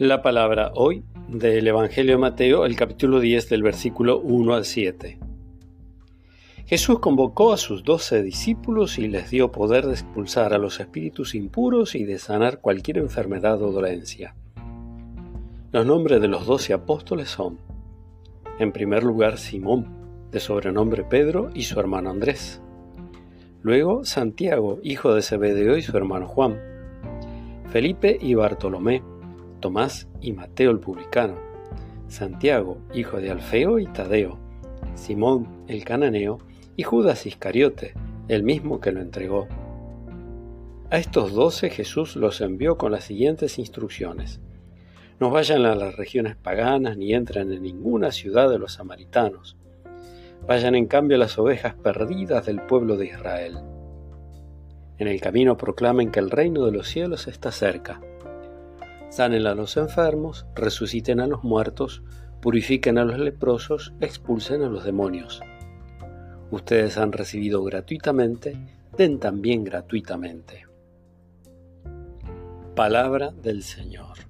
La palabra hoy del Evangelio de Mateo, el capítulo 10 del versículo 1 al 7. Jesús convocó a sus doce discípulos y les dio poder de expulsar a los espíritus impuros y de sanar cualquier enfermedad o dolencia. Los nombres de los doce apóstoles son, en primer lugar, Simón, de sobrenombre Pedro, y su hermano Andrés. Luego, Santiago, hijo de Zebedeo, y su hermano Juan. Felipe y Bartolomé Tomás y Mateo el publicano, Santiago, hijo de Alfeo y Tadeo, Simón el cananeo y Judas Iscariote, el mismo que lo entregó. A estos doce Jesús los envió con las siguientes instrucciones. No vayan a las regiones paganas ni entren en ninguna ciudad de los samaritanos. Vayan en cambio a las ovejas perdidas del pueblo de Israel. En el camino proclamen que el reino de los cielos está cerca sanen a los enfermos, resuciten a los muertos, purifiquen a los leprosos, expulsen a los demonios. Ustedes han recibido gratuitamente, den también gratuitamente. Palabra del Señor.